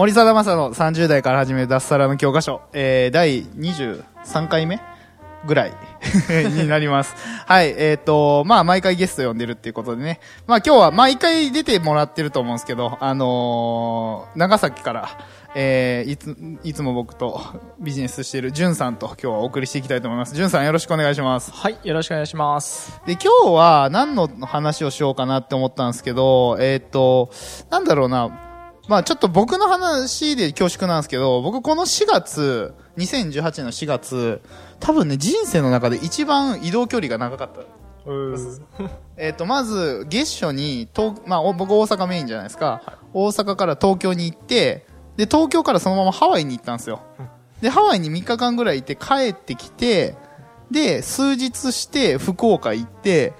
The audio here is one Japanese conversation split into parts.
森貞正の30代から始める脱サラの教科書、えー、第23回目ぐらい になります。はい、えっ、と、まあ、毎回ゲスト呼んでるっていうことでね。まあ、今日は毎回出てもらってると思うんですけど、あのー長崎から、えー、いつ、いつも僕とビジネスしてるジュンさんと今日はお送りしていきたいと思います。ジュンさんよろしくお願いします。はい、よろしくお願いします。で、今日は何の話をしようかなって思ったんですけど、えーっと、なんだろうな、まあちょっと僕の話で恐縮なんですけど、僕この4月、2018年の4月、多分ね、人生の中で一番移動距離が長かった。えーっと、まず、月初に、東まあお僕大阪メインじゃないですか。大阪から東京に行って、で、東京からそのままハワイに行ったんですよ。で、ハワイに3日間ぐらいいて帰ってきて、で、数日して福岡行って、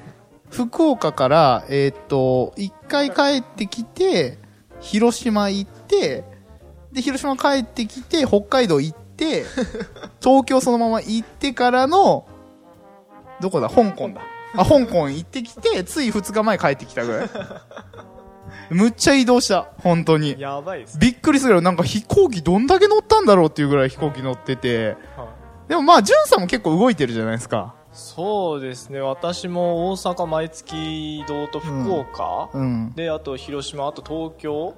福岡から、えーっと、一回帰ってきて、広島行って、で、広島帰ってきて、北海道行って、東京そのまま行ってからの、どこだ？香港だ。あ、香港行ってきて、つい2日前帰ってきたぐらい。むっちゃ移動した。本当に。やばいです。びっくりするよ。なんか飛行機どんだけ乗ったんだろうっていうぐらい飛行機乗ってて。でもまあ、ジュンさんも結構動いてるじゃないですか。そうですね、私も大阪毎月移動と福岡、うん。で、あと広島、あと東京、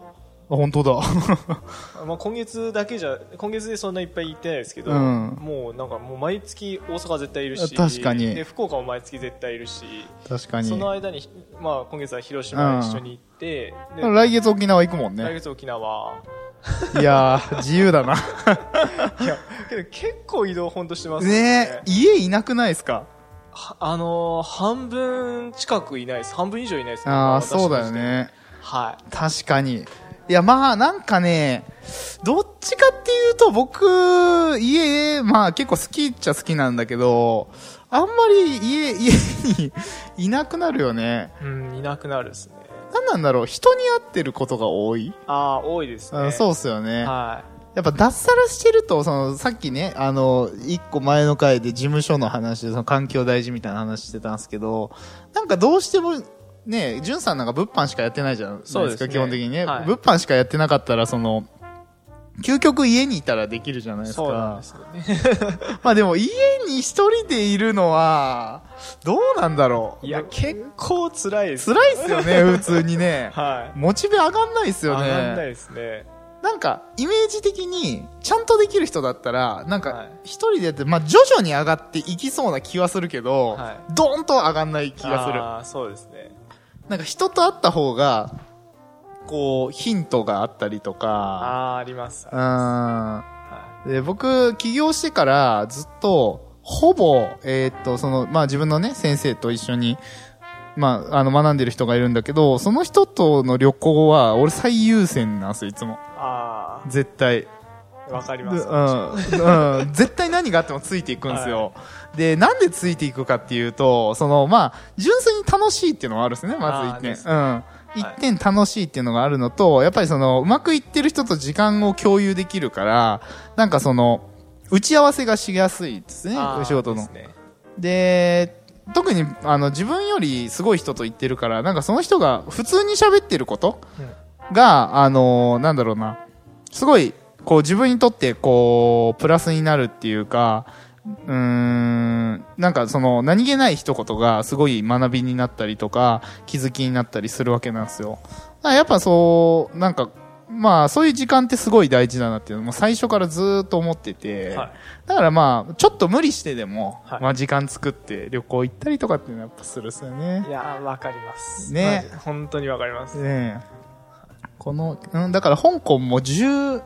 あ、本当だ。まあ、今月だけじゃ、今月でそんないっぱい行ってないですけど、うんもうなんかもう毎月大阪絶対いるし、確かにで、福岡も毎月絶対いるし、確かに。その間に、まあ今月は広島一緒に行って、で来月沖縄行くもん来ね。月沖縄、いやー、自由だな。いや、けど結構移動本当してますねえ、家いなくないですか？はあのー半分近くいないです。半分以上いないですね。ああ、そうだよ。ね。はい。確かに。いや、まあ、なんかね、どっちかっていうと、僕、家、まあ結構好きっちゃ好きなんだけど、あんまり家、家に いなくなるよね。うん、いなくなるですね。なんなんだろう、人に会ってることが多い、ああ、多いですね。あそうっすよね。はやっぱ脱サラしてると、その、さっきね、あの、一個前の回で事務所の話で、その環境大事みたいな話してたんですけど、なんかどうしても、ね、じゅんさんなんか物販しかやってないじゃないですか、そうですね基本的にね、はい物販しかやってなかったら、その、究極家にいたらできるじゃないい。ですそうなんかで。すよね。まあでも家に一人でいるのは、どうなんだろう。いや、結構辛いです。辛いっすよね、普通にね。はい。モチベ上がんないっすよね。上がんないですね。なんか、イメージ的に、ちゃんとできる人だったら、なんかはい、一人でやって、まあ、徐々に上がっていきそうな気はするけど、はいドーンと上がんない気がする。ああ、そうですね。なんか、人と会った方が、こう、ヒントがあったりとか、ああ、あります。うはん。で、僕、起業してから、ずっと、ほぼ、えーっと、その、まあ、自分のね、先生と一緒に、まあ、あの、学んでる人がいるんだけど、その人との旅行は、俺最優先なんですよ、いつも。い。あ絶対。あ、わかります。うん、うん、絶対何があってもついていくんですよ。で、なんでついていくかっていうと、その、まあ、純粋に楽しいっていうのがあるんですね、まず一点。うん。一点楽しいっていうのがあるのと、やっぱりその、うまくいってる人と時間を共有できるから、なんかその、打ち合わせがしやすいですねあ、ー仕事のです。ね。で、特に、あの、自分よりすごい人と言ってるから、なんかその人が普通に喋ってることが、あのなんだろうな、すごい、こう自分にとって、こう、プラスになるっていうか、うーん、なんかその、何気ない一言がすごい学びになったりとか、気づきになったりするわけなんですよ。やっぱそう、なんか、まあ、そういう時間ってすごい大事だなっていうのも最初からずーっと思ってて、はいだからまあ、ちょっと無理してでも、はいまあ時間作って旅行行ったりとかっていうのはやっぱするっすよねい。やー、わかります。ね本当にわかります。ねえこの、うん、だから香港も10、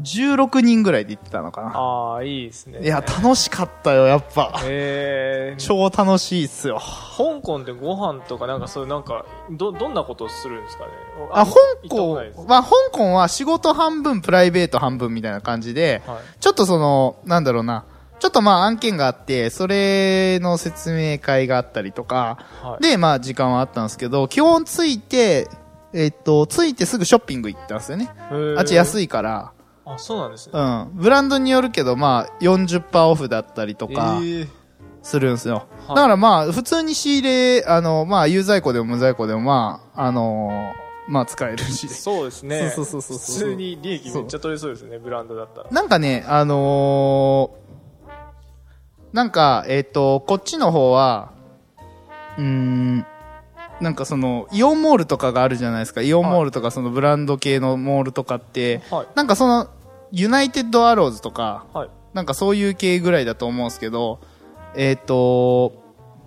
16人ぐらいで行ってたのかな。ああ、いいですね。いや、楽しかったよ、やっぱ。えー、超楽しいっすよ。香港でご飯とかなんかそういうなんか、ど、どんなことをするんですかね？あ、香港、まあ、香港は仕事半分、プライベート半分みたいな感じで、はい。ちょっとその、なんだろうな、ちょっとまあ案件があって、それの説明会があったりとか、はい。で、まあ時間はあったんですけど、基本ついて、えっと、ついてすぐショッピング行ったんですよね。あっち安い。いから、あ、そうなんですね。うん。ブランドによるけど、まあ40%オフだったりとかえーするんですよ。はいだからまあ、普通に仕入れ、あの、まあ、有在庫でも無在庫でもまあ、あのまあ使えるし。そうですね。そうそうそうそう普通に利益めっちゃ取れそうですね、ブランドだったら。なんかね、あのーなんか、えっ、と、こっちの方は、うーん、なんかその、イオンモールとかがあるじゃないですか。イオンモールとかそのブランド系のモールとかって、はい。なんかその、ユナイテッドアローズとか、はい。なんかそういう系ぐらいだと思うんですけど、えっ、と、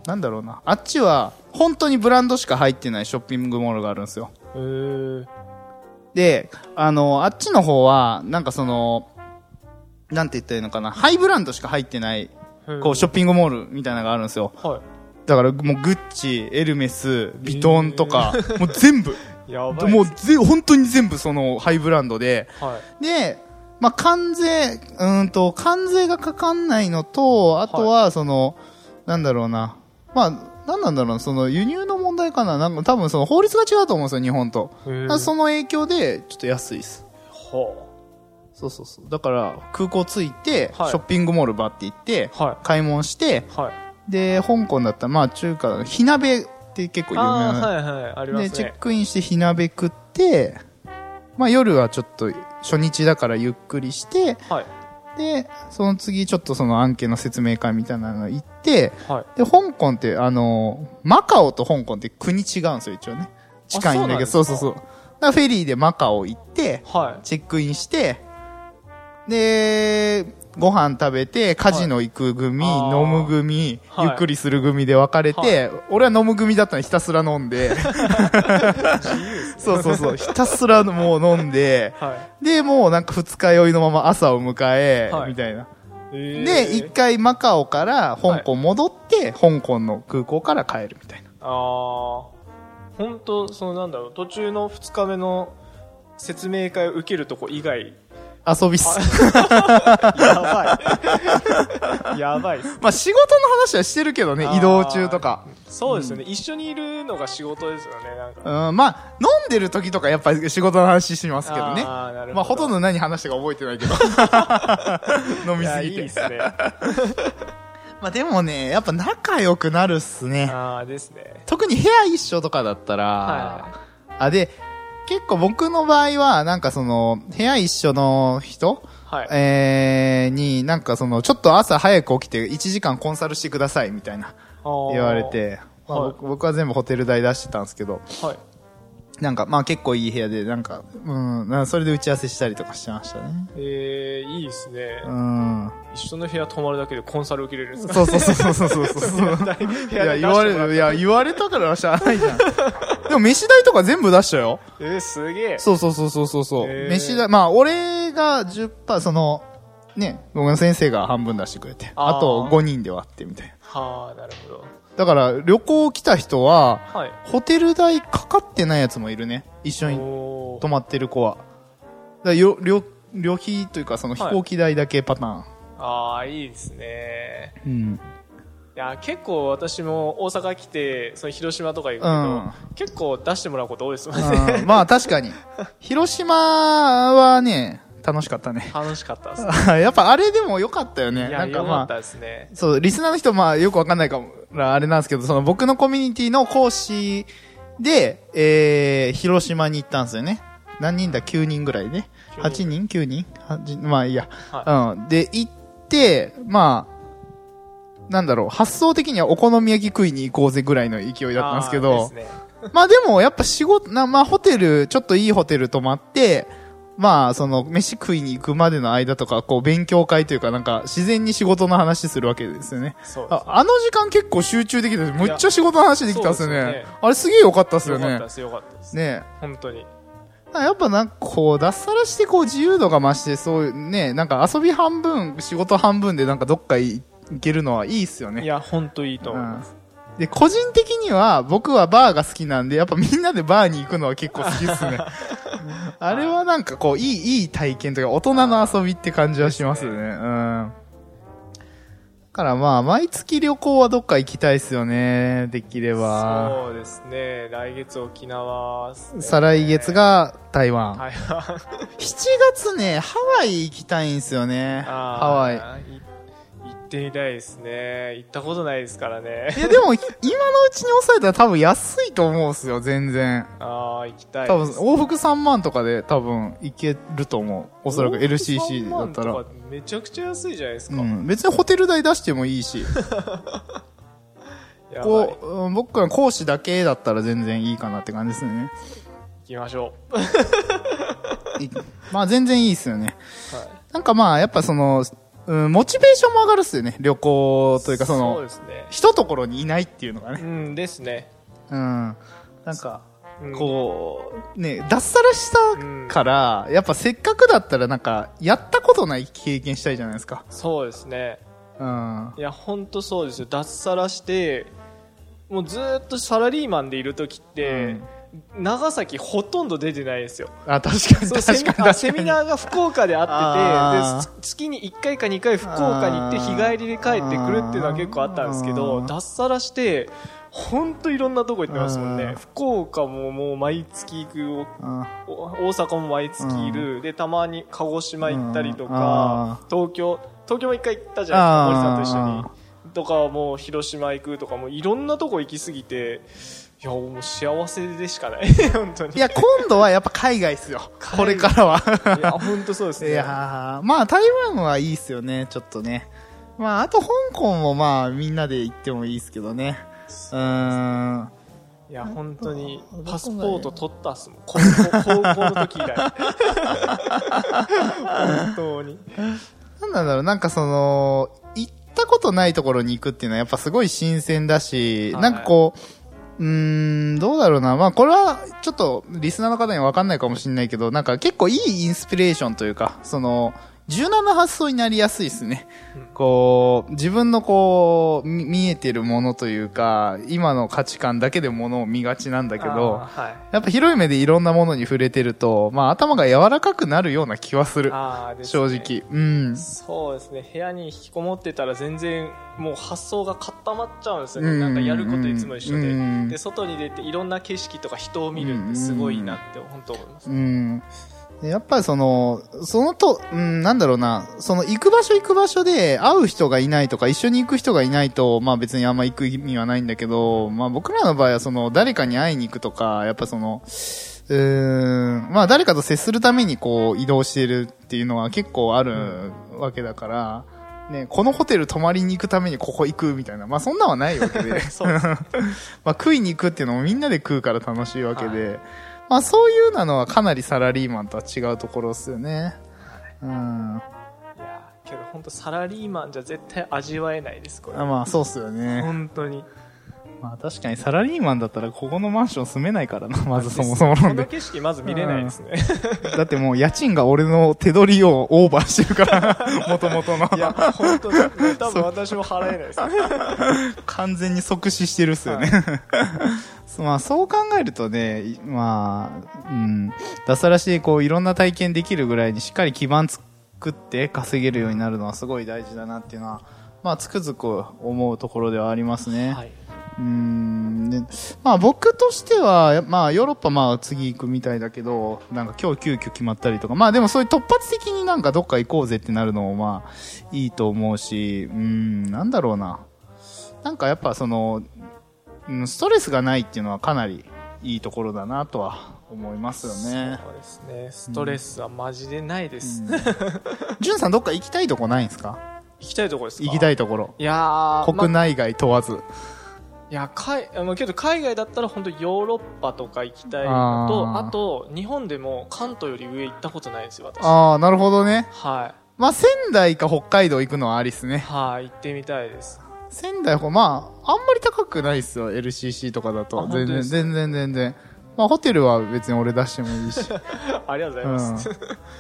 なんだろうな。あっちは、本当にブランドしか入ってないショッピングモールがあるんですよ。えー、で、あの、あっちの方は、なんかその、なんて言ったらいいのかな、ハイブランドしか入ってない、こう、ショッピングモールみたいなのがあるんですよ。はだからもう、グッチ、エルメス、ビトンとか、もう全部、い。やばい。もうぜ、本当に全部その、ハイブランドで、はい。で、まあ、関税、うーんと、関税がかかんないのと、あとは、その、なんだろうな、まあ、なんなんだろうな、その、輸入の問題かななんか多分その法律が違うと思うんですよ、日本と。その影響で、ちょっと安いです。ほそうそうそう。だから、空港着いて、はいショッピングモールバーって行って、う。は買い物して、い。はい。で、香港だったら、まあ中華だ火鍋って結構有名な、はいはい。ありまで、チェッすね。クインして火鍋食って、まあ夜はちょっと初日だからゆっくりして、はい。で、その次ちょっとその案件の説明会みたいなの行って、はい。で、香港って、あの、マカオと香港って国違うんですよ、一応ね。近いんだけど、そううそうそう。だフェリーでマカオ行って、はチェックインして、で、ご飯食べて、カジノ行く組、はい飲む組、はい。ゆっくりする組で分かれて、俺は飲む組だったのにひたすら飲んで、そうそうそう、ひたすらもう飲んで、い。はで、もうなんか二日酔いのまま朝を迎え、はい。みたいな。い。えー。で、一回マカオから香港戻って、香港の空港から帰るみたいな。ああ、本当そのなんだろう、途中の2日目の説明会を受けるとこ以外、遊びっす。やばい。やばいっす。まあ仕事の話はしてるけどね、移動中とか。そうですよね、一緒にいるのが仕事ですよね、なんか。うん、まあ、飲んでる時とかやっぱり仕事の話しますけどね。あーなるほど。まあ、ほとんど何話したか覚えてないけど。飲みすぎて。いいっすね。まあ、でもね、やっぱ仲良くなるっすね。ああ、ですね。特に部屋一緒とかだったら、はあ、で、結構僕の場合は、なんかその、部屋一緒の人はい。えー、に、なんかその、ちょっと朝早く起きて1時間コンサルしてくださいみたいな言われて、まあはい僕僕は全部ホテル代出してたんですけど、い。はい。なんかまあ結構いい部屋で、なんか、うん、なんかそれで打ち合わせしたりとかしてましたね。えー、いいですね。うん。一緒の部屋泊まるだけでコンサル受けれるんですかそうそうそうそうそうそうそう。いや、言われる、いや、言われたからしゃあないじゃん。でも飯代とか全部出したよ。えー、すげえ。そうそうそうそうそうそう。へー飯代、まあ俺が10%、その、ね、僕の先生が半分出してくれて、あと5人で割ってみたいな。はあ、なるほど。だから旅行来た人は、はい。ホテル代かかってないやつもいるね。一緒に泊まってる子は。だよ旅、旅費というかその飛行機代だけパターン。ああ、いいですね。うん。いや、結構私も大阪来て、その広島とか行くけど、うん結構出してもらうこと多いですもんね。うんまあ確かに。広島はね、楽しかったね。楽しかったですね。やっぱあれでも良かったよね。いや、なんかよかったまあ、ですね。そう、リスナーの人まあよくわかんないからあれなんですけど、その僕のコミュニティの講師で、えー、広島に行ったんですよね。何人だ ?9 人ぐらいね。9 8人 ?9 人 ?8 まあいいや。はうん。で、行って、まあ、なんだろう、発想的にはお好み焼き食いに行こうぜぐらいの勢いだったんですけど、ねまあでもやっぱ仕事、な まあホテル、ちょっといいホテル泊まって、まあその飯食いに行くまでの間とか、こう勉強会というかなんか自然に仕事の話するわけですよね。そうですああの時間結構集中できたし、むっちゃ仕事の話できたっすよね。そうですよねあれすげえ良かったっすよねよかったで。す、よかったです。ね本当に。やっぱなんかこう、脱サラしてこう自由度が増して、そういうね、なんか遊び半分、仕事半分でなんかどっか行けるのはいいっすよね。いや、本当いいと思います。で、個人的には僕はバーが好きなんで、やっぱみんなでバーに行くのは結構好きっすね。あれはなんかこう、いい、いい体験というか、大人の遊びって感じはしますよね。うん。だからまあ、毎月旅行はどっか行きたいっすよね。できれば。そうですね。来月沖縄ね、再来月が台湾。台湾。7月ね、ハワイ行きたいんすよね。ハワイ。ってみたいですね。行ったことないですからねい。や、でも、今のうちに抑えたら多分安いと思うんすよ、全然。ああ、行きたい多分。往復3万とかで多分行けると思う。おそらく LCC 3だったらめちゃくちゃ安いじゃないですか。うん。別にホテル代出してもいいし、こう、うん僕ら講師だけだったら全然いいかなって感じですよね。行きましょい まあ全然いいですよね。う。はい。なんかまあ、やっぱその、うん、モチベーションも上がるっすよね。旅行というかその、そうですね。一ところにいないっていうのがね。うんですね。うん。なんか、うんこう、ね、脱サラしたから、やっぱせっかくだったらなんか、やったことない経験したいじゃないですか。そうですね。うん。いや、ほんとそうですよ。脱サラして、もうずーっとサラリーマンでいる時って、長崎ほとんど出てないですよ。あ、確かに確かにセミナーが福岡でああってて月に1回か2回福岡に行って日帰りで帰ってくるっていうのは結構あったんですけあどー。脱サラして本当いろんなとこ行ってますもんね。福岡ももう毎月行く大阪も毎月いる。でたまに鹿児島行ったりとうん。か東京東京も1回行ったじゃないですか森さんと一緒あに。とかもう広島行くとかもういろんなとこ行きすぎていやもう幸せでしかない 本当にいや、今度はやっぱ海外っすよ。これからは。いや本当そうですいねやーまあ台湾はいいっすよね、ちょっとね。まあ、あと香港もまあみんなで行ってもいいっすけどね。うーん。いや、本当にパスポート取ったっすもん。高校の時以来。本当に。なんなんだろう、なんかその、行ったことないところに行くっていうのはやっぱすごい新鮮だし、はいなんかこう、うーん、どうだろうな。まあこれはちょっとリスナーの方にはわかんないかもしれないけど、なんか結構いいインスピレーションというか、その、柔軟な発想になりやすいですね。うんこう、自分のこう、み見えてるものというか、今の価値観だけでものを見がちなんだけど、はい。やっぱ広い目でいろんなものに触れてると、まあ頭が柔らかくなるような気はする。すね正直。うん。そうですね。部屋に引きこもってたら全然、もう発想が固まっちゃうんですよね。うんなんかやることいつも一緒で。うんで、外に出ていろんな景色とか人を見るってすごいなって本当思います。うん。でやっぱりその、そのと、うん、なんだろうな、その行く場所行く場所で会う人がいないとか一緒に行く人がいないと、まあ別にあんま行く意味はないんだけど、まあ僕らの場合はその誰かに会いに行くとか、やっぱその、うーん、まあ誰かと接するためにこう移動してるっていうのは結構あるわけだから、ね、このホテル泊まりに行くためにここ行くみたいな、まあそんなんはないわけで。まあ、食いに行くっていうのもみんなで食うから楽しいわけで、まあそういうなのはかなりサラリーマンとは違うところですよね。うん。いや、けど本当サラリーマンじゃ絶対味わえないです、これ。あまあそうっすよね。本当に。まあ確かにサラリーマンだったらここのマンション住めないからな、まずそもそもこの。景色まず見れないですね。だってもう家賃が俺の手取りをオーバーしてるから、もともとの。いや、本当に。多分私も払えないですね。完全に即死してるっすよね。まあそう考えるとね、いまあ、うん、脱サラしてこういろんな体験できるぐらいにしっかり基盤作って稼げるようになるのはすごい大事だなっていうのは、まあつくづく思うところではありますね。はい。うーんでまあ僕としては、まあヨーロッパまあ次行くみたいだけど、なんか今日急遽決まったりとか、まあでもそういう突発的になんかどっか行こうぜってなるのもまあいいと思うし、うーん、なんだろうな。なんかやっぱその、うんストレスがないっていうのはかなりいいところだなとは思いますよね。そうですね。ストレスはマジでないです。じゅんさんどっか行きたいとこないんですか？行きたいところですか？行きたい。いところ。いやー、国ま内外問わず。いや、海、あまあけど海外だったら本当ヨーロッパとか行きたいのと、あと、日本でも関東より上行ったことないんですよ、私。ああ、なるほどね。はい。まあ仙台か北海道行くのはありっすね。はい、行ってみたいです。仙台ほ、まあ、あんまり高くないっすよ、LCC とかだあと。全然、全然、全然。まあホテルは別に俺出してもいいし。ありがとうございうんます、。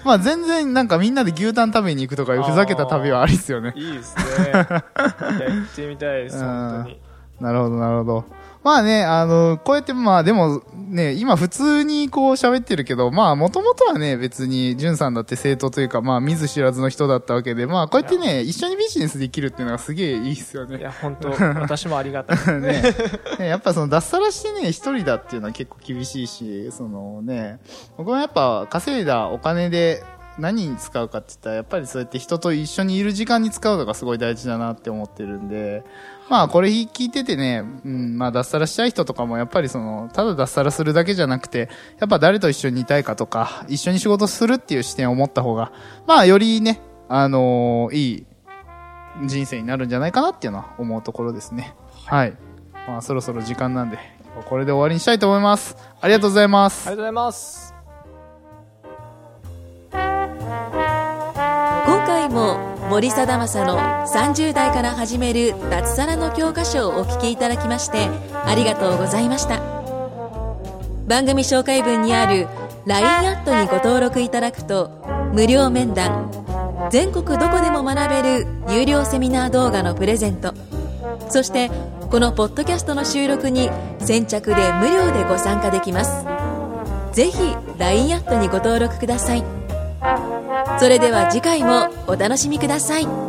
まあ全然なんかみんなで牛タン食べに行くとかいうふざけた旅はありっすよね。いいですね行ってみたいです本当になるほど、なるほど。まあね、あの、こうやってまあでもね、今普通にこう喋ってるけど、まあもともとはね、別に、じゅんさんだって生徒というか、まあ見ず知らずの人だったわけで、まあこうやってね、一緒にビジネスできるっていうのがすげえいいっすよね。いや本当私もありがたい ねねやっぱその脱サラしてね、一人だっていうのは結構厳しいし、そのね、僕はやっぱ稼いだお金で何に使うかって言ったら、やっぱりそうやって人と一緒にいる時間に使うのがすごい大事だなって思ってるんで、まあこれ聞いててね、うん、まあ脱サラしたい人とかもやっぱりその、ただ脱サラするだけじゃなくて、やっぱ誰と一緒にいたいかとか、一緒に仕事するっていう視点を持った方が、まあよりね、あのーいい人生になるんじゃないかなっていうのは思うところですね。はい。まあそろそろ時間なんで、これで終わりにしたいと思います。ありがとうございます。ありがとうございます回も森貞正の30代から始める脱サラの教科書をお聞きいただきましてありがとうございました。番組紹介文にある LINE アットにご登録いただくと無料面談全国どこでも学べる有料セミナー動画のプレゼントそしてこのポッドキャストの収録に先着で無料でご参加できます。ぜひ LINE アットにご登録ください。それでは次回もお楽しみください。